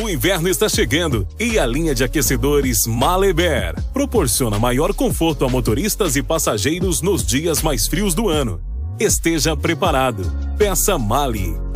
O inverno está chegando e a linha de aquecedores Maleber proporciona maior conforto a motoristas e passageiros nos dias mais frios do ano. Esteja preparado. Peça Mali.